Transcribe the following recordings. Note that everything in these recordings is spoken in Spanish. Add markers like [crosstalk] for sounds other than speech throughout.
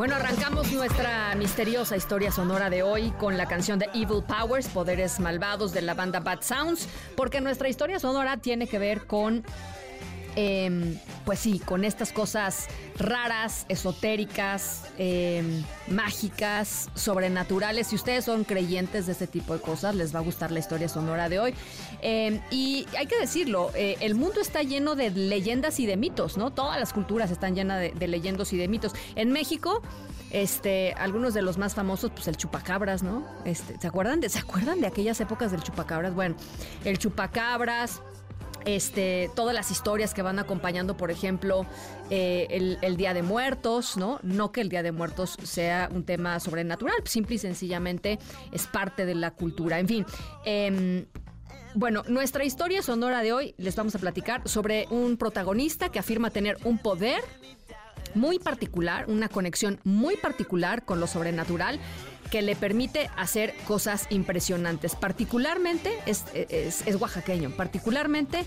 Bueno, arrancamos nuestra misteriosa historia sonora de hoy con la canción de Evil Powers, Poderes Malvados de la banda Bad Sounds, porque nuestra historia sonora tiene que ver con Em, pues sí, con estas cosas raras, esotéricas, em, mágicas, sobrenaturales. Si ustedes son creyentes de este tipo de cosas, les va a gustar la historia sonora de hoy. Em, y hay que decirlo, eh, el mundo está lleno de leyendas y de mitos, ¿no? Todas las culturas están llenas de, leyendas y de mitos. En México, este, algunos de los más famosos, pues el chupacabras, ¿no? Este, ¿se acuerdan de, ¿se acuerdan de aquellas épocas del chupacabras? Bueno, el chupacabras este, todas las historias que van acompañando, por ejemplo, eh, el, Día de Muertos, ¿no? No que el Día de Muertos sea un tema sobrenatural, simple y sencillamente es parte de la cultura. En fin, em, bueno, nuestra historia sonora de hoy les vamos a platicar sobre un protagonista que afirma tener un poder muy particular, una conexión muy particular con lo sobrenatural que le permite hacer cosas impresionantes. Particularmente es, oaxaqueño, particularmente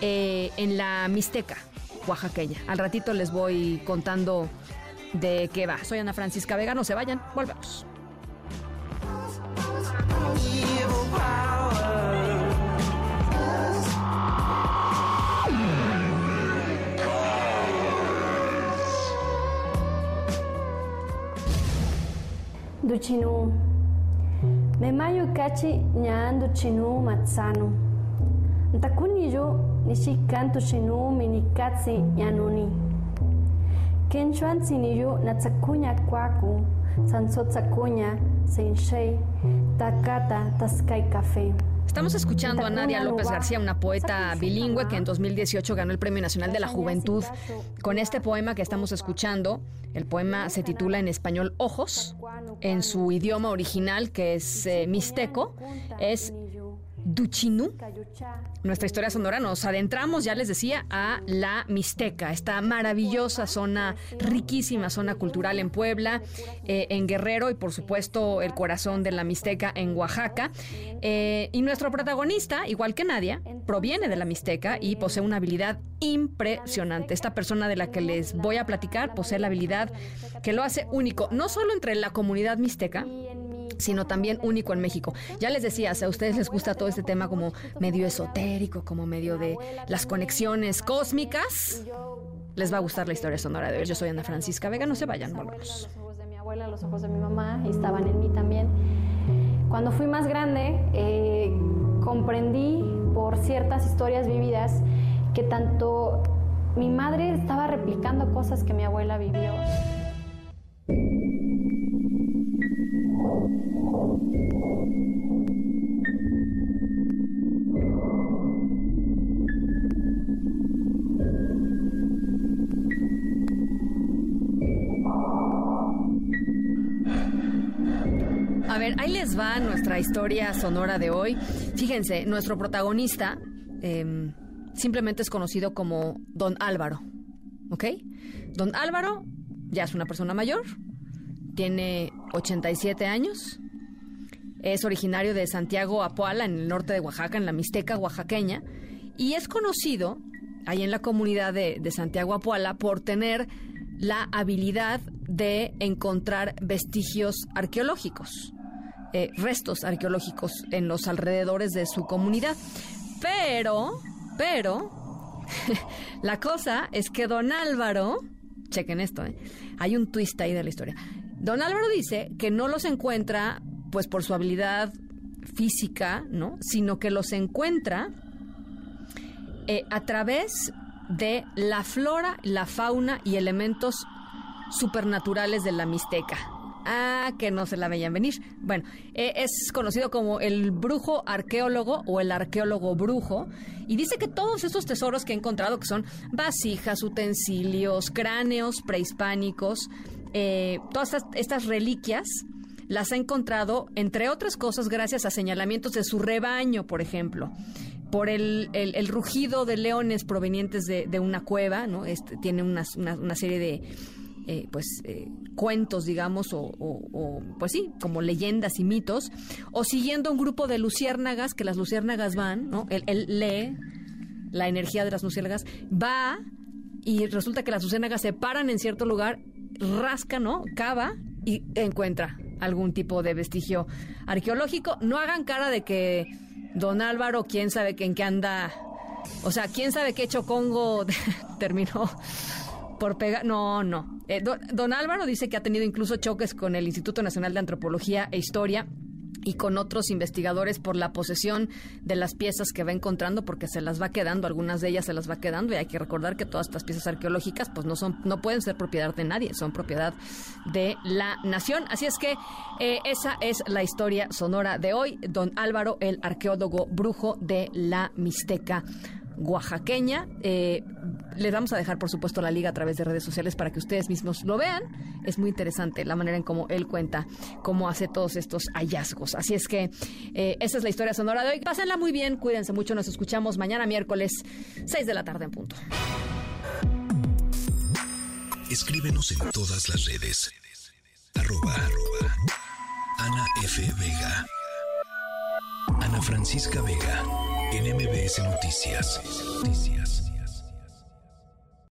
eh, en la Mixteca oaxaqueña. Al ratito les voy contando de qué va. Soy Ana Francisca Vega, no se vayan, volvemos. chinu. Memayo kachi ñaandu chinu matsanu. Ntakuni yo nishikantu chinu minikatsi ñanuni. Kenchuan siniyu natsakuña kwaku, sansotsakuña, senshei, takata, taskai café. Estamos escuchando a Nadia López García, una poeta bilingüe que en 2018 ganó el Premio Nacional de la Juventud. con este poema que estamos escuchando. El poema se titula en español Ojos, en su idioma original que es eh, mixteco, es Duchinu. Nuestra historia sonora nos adentramos, ya les decía, a la Mixteca, esta maravillosa zona, riquísima zona cultural en Puebla, eh, en Guerrero y por supuesto el corazón de la Mixteca en Oaxaca. Eh, y nuestro protagonista, igual que Nadia, proviene de la Mixteca y posee una habilidad impresionante. Esta persona de la que les voy a platicar posee la habilidad que lo hace único, no solo entre la comunidad Mixteca, sino también único en México. Ya les decía, si a ustedes les gusta todo este tema como medio esotérico, como medio de las conexiones cósmicas, les va a gustar la historia sonora de hoy. Yo soy Ana Francisca Vega, no se vayan, volvemos. Los ojos de mi abuela, los ojos de mi mamá estaban en mí también. Cuando fui más grande, eh, comprendí por ciertas historias vividas que tanto mi madre estaba replicando cosas que mi abuela vivió. A ver, ahí les va nuestra historia sonora de hoy. Fíjense, nuestro protagonista em, simplemente es conocido como Don Álvaro. ¿Ok? Don Álvaro ya es una persona mayor, tiene 87 años. Es originario de Santiago Apuala, en el norte de Oaxaca, en la Mixteca oaxaqueña. Y es conocido ahí en la comunidad de, Santiago Apuala por tener la habilidad de encontrar vestigios arqueológicos, eh, restos arqueológicos en los alrededores de su comunidad. Pero, pero, [laughs] la cosa es que don Álvaro, chequen esto, ¿eh? hay un twist ahí de la historia. Don Álvaro dice que no los encuentra pues por su habilidad física, ¿no? Sino que los encuentra eh, a través de la flora, la fauna y elementos supernaturales de la Mixteca. Ah, que no se la veían venir. Bueno, eh, es conocido como el brujo arqueólogo o el arqueólogo brujo. Y dice que todos estos tesoros que ha encontrado, que son vasijas, utensilios, cráneos prehispánicos, eh, todas estas reliquias, las ha encontrado, entre otras cosas, gracias a señalamientos de su rebaño, por ejemplo por el, el, rugido de leones provenientes de, de una cueva, ¿no? Este, tiene una, serie de eh, pues eh, cuentos, digamos, o, o, pues sí, como leyendas y mitos, o siguiendo un grupo de luciérnagas, que las luciérnagas van, ¿no? Él, lee la energía de las luciérnagas, va y resulta que las luciérnagas se paran en cierto lugar, rasca, ¿no? Cava y encuentra algún tipo de vestigio arqueológico. No hagan cara de que Don Álvaro, quién sabe en qué anda. O sea, quién sabe qué chocongo [laughs] terminó por pegar. No, no. Eh, don Álvaro dice que ha tenido incluso choques con el Instituto Nacional de Antropología e Historia y con otros investigadores por la posesión de las piezas que va encontrando porque se las va quedando, algunas de ellas se las va quedando y hay que recordar que todas estas piezas arqueológicas pues no son no pueden ser propiedad de nadie, son propiedad de la nación. Así es que eh, esa es la historia sonora de hoy, don Álvaro el arqueólogo brujo de la Mixteca oaxaqueña. Eh, les vamos a dejar, por supuesto, la liga a través de redes sociales para que ustedes mismos lo vean. Es muy interesante la manera en cómo él cuenta cómo hace todos estos hallazgos. Así es que eh, esa es la historia sonora de hoy. Pásenla muy bien, cuídense mucho. Nos escuchamos mañana miércoles, 6 de la tarde en punto. Escríbenos en todas las redes. Arroba, Ana F. Vega. Ana Francisca Vega. En Noticias. Noticias.